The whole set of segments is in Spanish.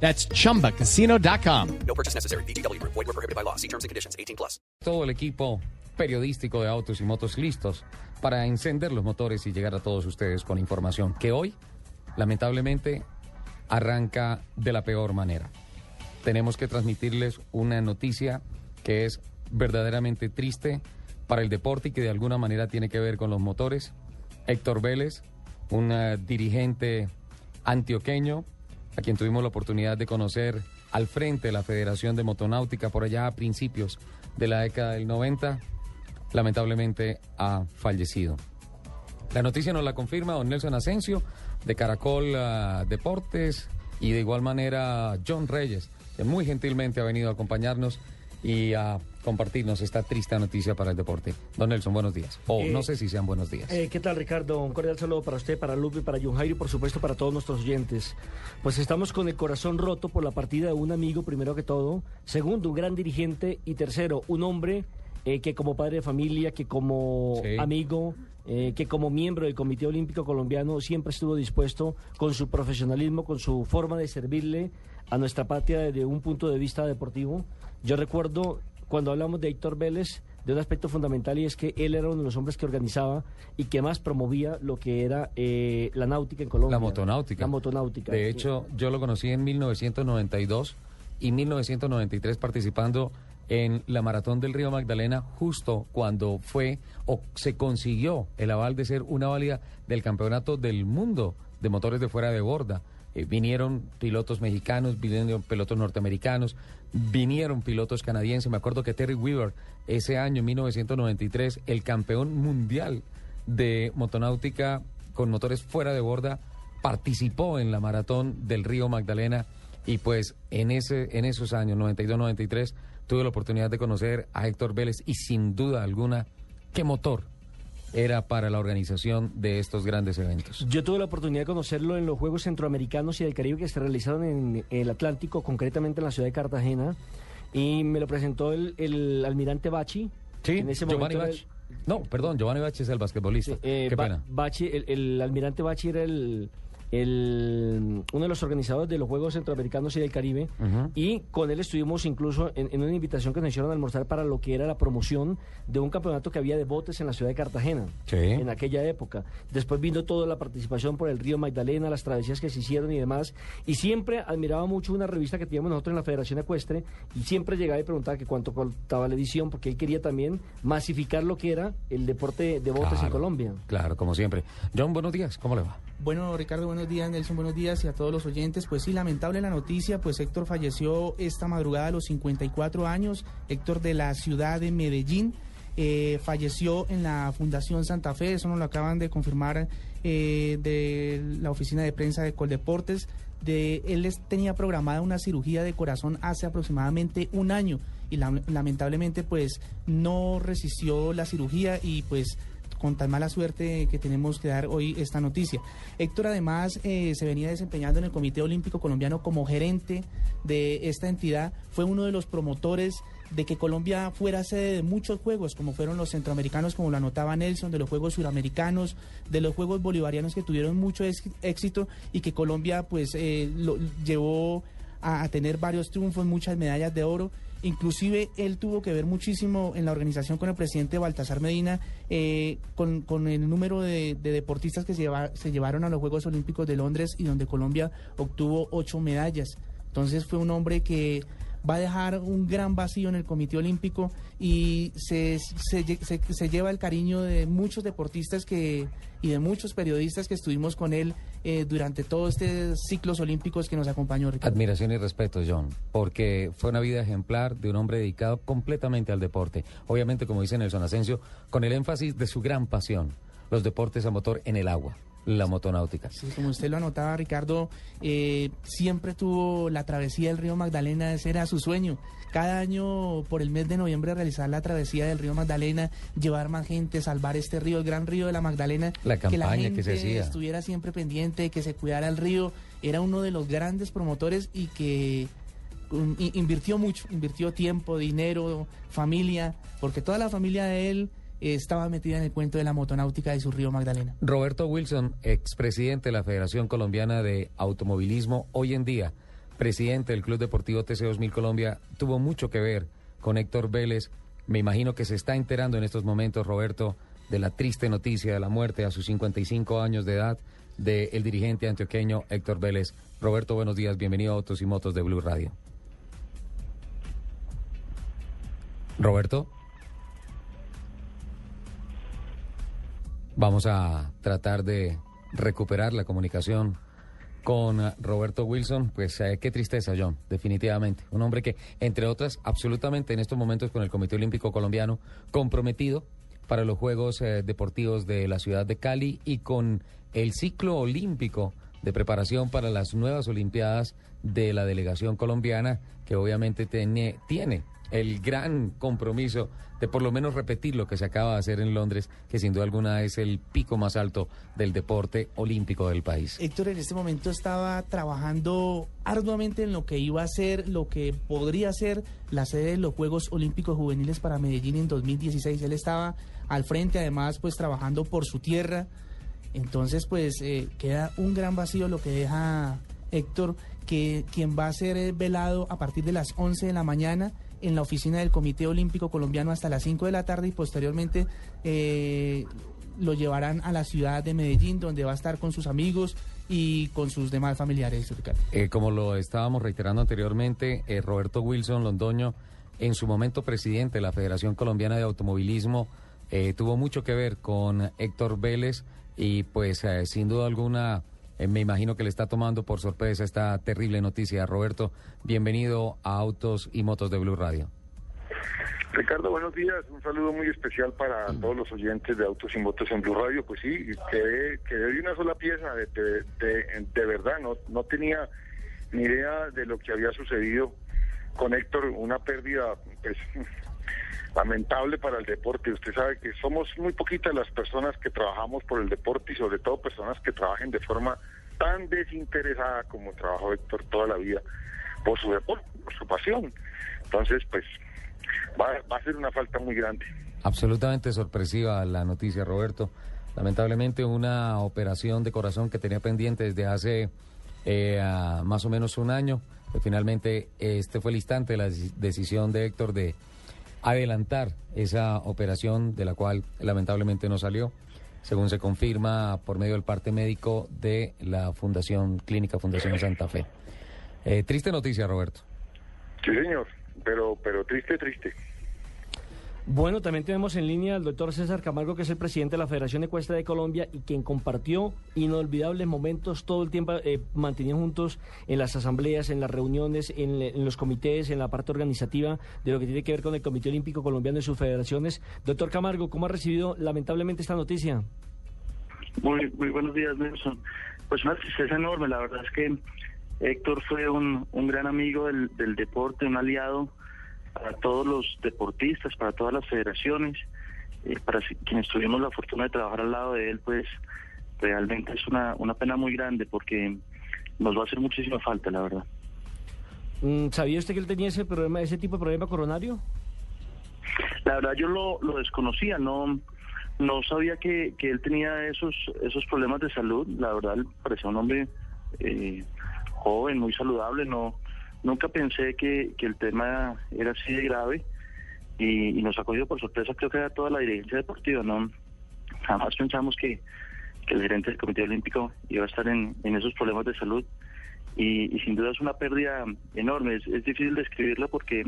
That's chumbacasino.com. No purchase necessary. BGW. Void were prohibited by law. See terms and conditions. 18 plus. todo el equipo periodístico de autos y motos listos para encender los motores y llegar a todos ustedes con información que hoy, lamentablemente, arranca de la peor manera. Tenemos que transmitirles una noticia que es verdaderamente triste para el deporte y que de alguna manera tiene que ver con los motores. Héctor Vélez, un eh, dirigente antioqueño, a quien tuvimos la oportunidad de conocer al frente de la Federación de Motonáutica por allá a principios de la década del 90, lamentablemente ha fallecido. La noticia nos la confirma don Nelson Asensio de Caracol ah, Deportes y de igual manera John Reyes, que muy gentilmente ha venido a acompañarnos y a compartirnos esta triste noticia para el deporte. Don Nelson, buenos días. O Eh, no sé si sean buenos días. Eh, ¿Qué tal, Ricardo? Un cordial saludo para usted, para Lupe, para John Jairo y por supuesto para todos nuestros oyentes. Pues estamos con el corazón roto por la partida de un amigo, primero que todo. Segundo, un gran dirigente. Y tercero, un hombre eh, que como padre de familia, que como Sí. amigo, eh, que como miembro del Comité Olímpico Colombiano siempre estuvo dispuesto con su profesionalismo, con su forma de servirle a nuestra patria desde un punto de vista deportivo. Yo recuerdo cuando hablamos de Héctor Vélez, de un aspecto fundamental y es que él era uno de los hombres que organizaba y que más promovía lo que era eh, la náutica en Colombia. La motonáutica. La motonáutica. De hecho, yo lo conocí en 1992 y 1993 participando en la Maratón del Río Magdalena justo cuando fue o se consiguió el aval de ser una válida del Campeonato del Mundo de motores de fuera de borda. Eh, vinieron pilotos mexicanos, vinieron pilotos norteamericanos, vinieron pilotos canadienses. Me acuerdo que Terry Weaver, ese año, en 1993, el campeón mundial de motonáutica con motores fuera de borda, participó en la maratón del Río Magdalena y pues en ese en esos años 92-93 tuve la oportunidad de conocer a Héctor Vélez y sin duda alguna qué motor era para la organización de estos grandes eventos. Yo tuve la oportunidad de conocerlo en los Juegos Centroamericanos y del Caribe que se realizaron en el Atlántico, concretamente en la ciudad de Cartagena. Y me lo presentó el, el almirante Bachi. En ese Giovanni momento era Bach. No, perdón, Giovanni Bach es el basquetbolista. Eh, qué Ba- pena. Bachi, el, el almirante Bachi era el, el- uno de los organizadores de los Juegos Centroamericanos y del Caribe. Y con él estuvimos incluso en, en una invitación que nos hicieron a almorzar para lo que era la promoción de un campeonato que había de botes en la ciudad de Cartagena. Sí. En aquella época. Después vino toda la participación por el río Magdalena, las travesías que se hicieron y demás. Y siempre admiraba mucho una revista que teníamos nosotros en la Federación Ecuestre. Y siempre llegaba y preguntaba que cuánto costaba la edición, porque él quería también masificar lo que era el deporte de botes en Colombia. Claro, como siempre. John, buenos días, ¿cómo le va? Bueno, Ricardo, buenos días, Nelson, buenos días y a todos los oyentes. Pues sí, lamentable la noticia, pues Héctor falleció esta madrugada a los 54 años, Héctor de la ciudad de Medellín. eh, falleció en la Fundación Santa Fe, eso nos lo acaban de confirmar eh, de la oficina de prensa de Coldeportes. De, él les tenía programada una cirugía de corazón hace aproximadamente un año y lam- lamentablemente pues no resistió la cirugía y pues con tan mala suerte que tenemos que dar hoy esta noticia. Héctor además eh, se venía desempeñando en el Comité Olímpico Colombiano como gerente de esta entidad, fue uno de los promotores de que Colombia fuera sede de muchos juegos, como fueron los centroamericanos, como lo anotaba Nelson, de los Juegos Suramericanos, de los Juegos Bolivarianos que tuvieron mucho éxito y que Colombia pues eh, lo llevó a tener varios triunfos, muchas medallas de oro. Inclusive él tuvo que ver muchísimo en la organización con el presidente Baltasar Medina, eh, con, con el número de, de deportistas que se, lleva- se llevaron a los Juegos Olímpicos de Londres y donde Colombia obtuvo ocho medallas. Entonces fue un hombre que va a dejar un gran vacío en el Comité Olímpico y se, se, lle- se- se lleva el cariño de muchos deportistas que, y de muchos periodistas que estuvimos con él eh, durante todos estos ciclos olímpicos que nos acompañó. Admiración y respeto, John, porque fue una vida ejemplar de un hombre dedicado completamente al deporte. Obviamente, como dice Nelson Asensio, con el énfasis de su gran pasión, los deportes a motor en el agua. La motonáutica. Sí, como usted lo anotaba, Ricardo, eh, siempre tuvo la travesía del río Magdalena, ese era su sueño. Cada año, por el mes de noviembre, realizar la travesía del río Magdalena, llevar más gente, salvar este río, el gran río de la Magdalena. La que la campaña gente que se hacía. estuviera siempre pendiente, que se cuidara el río. Era uno de los grandes promotores y que um, invirtió mucho, invirtió tiempo, dinero, familia, porque toda la familia de él estaba metida en el cuento de la motonáutica de su río Magdalena. Roberto Wilson, expresidente de la Federación Colombiana de Automovilismo, hoy en día presidente del Club Deportivo TC2000 Colombia, tuvo mucho que ver con Héctor Vélez. Me imagino que se está enterando en estos momentos, Roberto, de la triste noticia de la muerte a sus 55 años de edad del dirigente antioqueño Héctor Vélez. Roberto, buenos días, bienvenido a Autos y Motos de Blue Radio. Roberto. Vamos a tratar de recuperar la comunicación con Roberto Wilson. Pues eh, qué tristeza, John, definitivamente. Un hombre que, entre otras, absolutamente en estos momentos con el Comité Olímpico Colombiano, comprometido para los Juegos eh, Deportivos de la ciudad de Cali y con el ciclo olímpico de preparación para las nuevas Olimpiadas de la delegación colombiana, que obviamente tiene, tiene el gran compromiso de por lo menos repetir lo que se acaba de hacer en Londres, que sin duda alguna es el pico más alto del deporte olímpico del país. Héctor en este momento estaba trabajando arduamente en lo que iba a ser, lo que podría ser la sede de los Juegos Olímpicos Juveniles para Medellín en 2016. Él estaba al frente, además, pues trabajando por su tierra. Entonces, pues eh, queda un gran vacío lo que deja Héctor, que quien va a ser eh, velado a partir de las 11 de la mañana en la oficina del Comité Olímpico Colombiano hasta las 5 de la tarde y posteriormente eh, lo llevarán a la ciudad de Medellín, donde va a estar con sus amigos y con sus demás familiares. Eh, como lo estábamos reiterando anteriormente, eh, Roberto Wilson Londoño, en su momento presidente de la Federación Colombiana de Automovilismo, eh, tuvo mucho que ver con Héctor Vélez y pues sin duda alguna eh, me imagino que le está tomando por sorpresa esta terrible noticia. Roberto, bienvenido a Autos y Motos de Blue Radio. Ricardo, buenos días. Un saludo muy especial para todos los oyentes de Autos y Motos en Blue Radio. Pues sí, quedé, quedé de una sola pieza. De, de, de- de verdad, no, no tenía ni idea de lo que había sucedido con Héctor. Una pérdida, pues, lamentable para el deporte. Usted sabe que somos muy poquitas las personas que trabajamos por el deporte y sobre todo personas que trabajen de forma tan desinteresada como trabajó Héctor toda la vida por su deporte, por su pasión. Entonces, pues, va, a ser una falta muy grande. Absolutamente sorpresiva la noticia, Roberto. Lamentablemente una operación de corazón que tenía pendiente desde hace eh, más o menos un año. finalmente este fue el instante de la deci- decisión de Héctor de adelantar esa operación de la cual lamentablemente no salió, según se confirma por medio del parte médico de la Fundación Clínica Fundación Santa Fe. Eh, triste noticia, Roberto. Sí, señor, pero, pero triste, triste. Bueno, también tenemos en línea al doctor César Camargo, que es el presidente de la Federación Ecuestre de Colombia y quien compartió inolvidables momentos todo el tiempo, eh, mantenían juntos en las asambleas, en las reuniones, en, los comités, en la parte organizativa de lo que tiene que ver con el Comité Olímpico Colombiano y sus federaciones. Doctor Camargo, ¿cómo ha recibido lamentablemente esta noticia? Muy, muy buenos días, Nelson. Pues una tristeza enorme, la verdad es que Héctor fue un, gran amigo del deporte, un aliado para todos los deportistas, para todas las federaciones, eh, para quienes tuvimos la fortuna de trabajar al lado de él, pues realmente es una, una pena muy grande porque nos va a hacer muchísima falta, la verdad. Mm, ¿Sabía usted que él tenía ese problema, ese tipo de problema coronario? La verdad yo lo, lo desconocía, no no sabía que, que él tenía esos esos problemas de salud. La verdad parecía un hombre eh, joven, muy saludable. No nunca pensé que, que el tema era así de grave y, nos ha cogido por sorpresa. Creo que era toda la dirigencia deportiva. No jamás pensamos que, que el gerente del Comité Olímpico iba a estar en, en esos problemas de salud y, y sin duda es una pérdida enorme. Es, es difícil describirla porque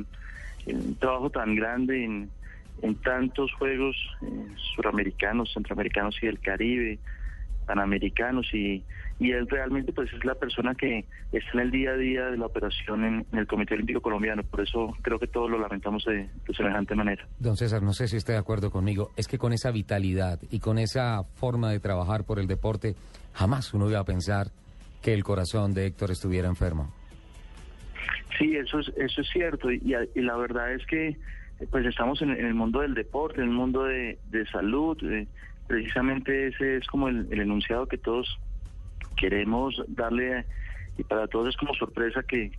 un trabajo tan grande en, en tantos juegos eh, suramericanos, centroamericanos y del Caribe, panamericanos y, y él realmente pues es la persona que está en el día a día de la operación en, en el Comité Olímpico Colombiano. Por eso creo que todos lo lamentamos de, de semejante manera. Don César, no sé si esté de acuerdo conmigo, es que con esa vitalidad y con esa forma de trabajar por el deporte, jamás uno iba a pensar que el corazón de Héctor estuviera enfermo. Sí, eso es, eso es cierto y, y la verdad es que pues estamos en, en, el mundo del deporte, en el mundo de, de salud, eh, precisamente ese es como el, enunciado que todos queremos darle y para todos es como sorpresa que,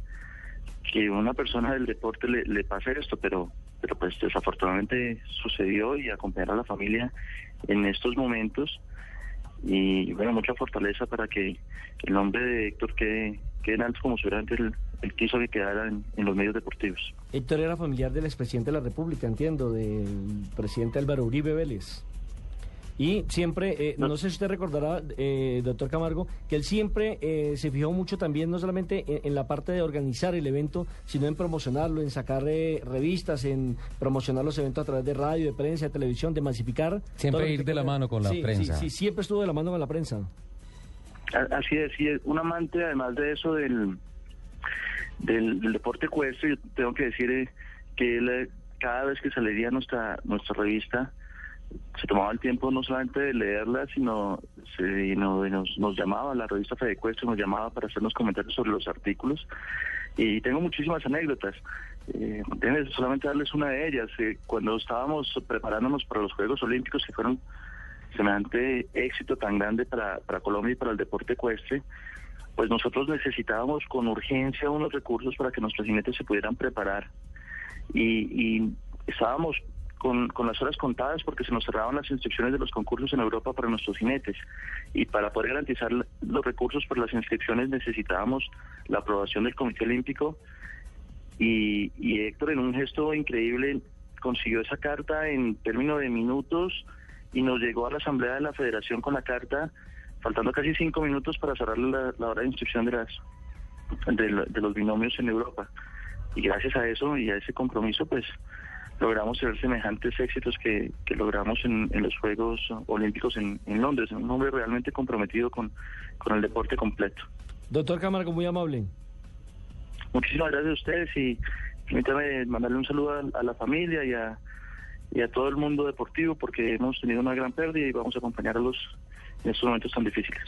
que una persona del deporte le, le pase esto, pero pero pues desafortunadamente sucedió y acompañar a la familia en estos momentos y bueno, mucha fortaleza para que el nombre de Héctor quede, quede en alto como si hubiera antes el, el quiso que quedara en, en, los medios deportivos. Héctor era familiar del expresidente de la República, entiendo, del presidente Álvaro Uribe Vélez. Y siempre, eh, no. no. sé si usted recordará, eh, doctor Camargo, que él siempre eh, se fijó mucho también, no solamente en, en, la parte de organizar el evento, sino en promocionarlo, en sacar eh, revistas, en promocionar los eventos a través de radio, de prensa, de televisión, de masificar. Siempre ir de la mano con la sí, prensa. Sí, sí, siempre estuvo de la mano con la prensa. Así es, sí, un amante además de eso del, del, del deporte ecuestre, yo tengo que decir eh, que él, cada vez que saliría nuestra, nuestra revista, se tomaba el tiempo no solamente de leerla, sino, se, no, nos, nos llamaba, la revista Fede Ecuestre nos llamaba para hacernos comentarios sobre los artículos. Y tengo muchísimas anécdotas. Eh, solamente darles una de ellas. Eh, cuando estábamos preparándonos para los Juegos Olímpicos, que fueron semejante éxito tan grande para, para Colombia y para el deporte ecuestre, pues nosotros necesitábamos con urgencia unos recursos para que nuestros jinetes se pudieran preparar. Y, y estábamos con, con, las horas contadas porque se nos cerraban las inscripciones de los concursos en Europa para nuestros jinetes. Y para poder garantizar los recursos para las inscripciones necesitábamos la aprobación del Comité Olímpico. Y, y Héctor, en un gesto increíble, consiguió esa carta en términos de minutos y nos llegó a la Asamblea de la Federación con la carta, faltando casi cinco minutos para cerrar la, hora de inscripción de, las, de los binomios en Europa. Y gracias a eso y a ese compromiso, pues logramos tener semejantes éxitos que, que logramos en, en, los Juegos Olímpicos en, en, Londres. Un hombre realmente comprometido con, con el deporte completo. Doctor Camargo, muy amable. Muchísimas gracias a ustedes y permítame mandarle un saludo a, a la familia y a, y a todo el mundo deportivo porque hemos tenido una gran pérdida y vamos a acompañarlos en estos momentos tan difíciles.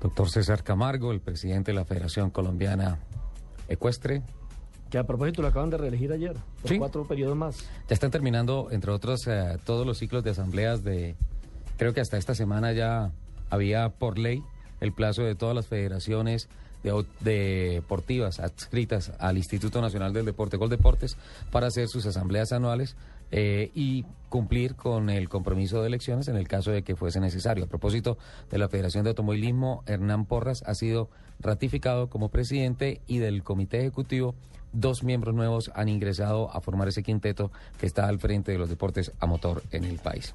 Doctor César Camargo, el presidente de la Federación Colombiana Ecuestre, que a propósito lo acaban de reelegir ayer, por ¿Sí? cuatro periodos más. Ya están terminando, entre otros, eh, todos los ciclos de asambleas de, creo que hasta esta semana ya había por ley el plazo de todas las federaciones de, de deportivas adscritas al Instituto Nacional del Deporte, Deportes para hacer sus asambleas anuales eh, y cumplir con el compromiso de elecciones en el caso de que fuese necesario. A propósito de la Federación de Automovilismo, Hernán Porras ha sido ratificado como presidente y del Comité Ejecutivo dos miembros nuevos han ingresado a formar ese quinteto que está al frente de los deportes a motor en el país.